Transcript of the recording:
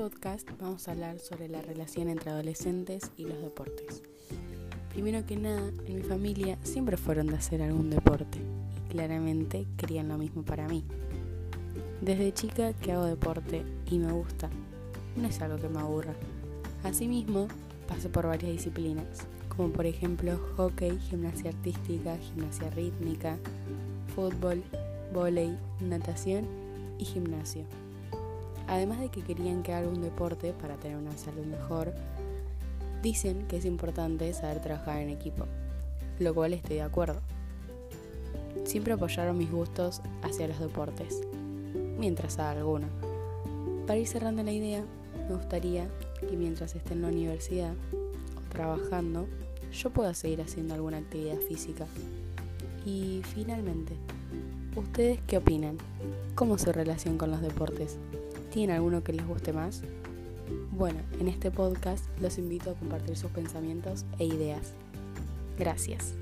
podcast vamos a hablar sobre la relación entre adolescentes y los deportes. Primero que nada, en mi familia siempre fueron de hacer algún deporte y claramente querían lo mismo para mí. Desde chica que hago deporte y me gusta, no es algo que me aburra. Asimismo, pasé por varias disciplinas, como por ejemplo hockey, gimnasia artística, gimnasia rítmica, fútbol, vóley, natación y gimnasio. Además de que querían que haga un deporte para tener una salud mejor, dicen que es importante saber trabajar en equipo, lo cual estoy de acuerdo. Siempre apoyaron mis gustos hacia los deportes, mientras haga alguno. Para ir cerrando la idea, me gustaría que mientras esté en la universidad o trabajando, yo pueda seguir haciendo alguna actividad física. Y finalmente, ¿ustedes qué opinan? ¿Cómo es su relación con los deportes? ¿Tienen alguno que les guste más? Bueno, en este podcast los invito a compartir sus pensamientos e ideas. Gracias.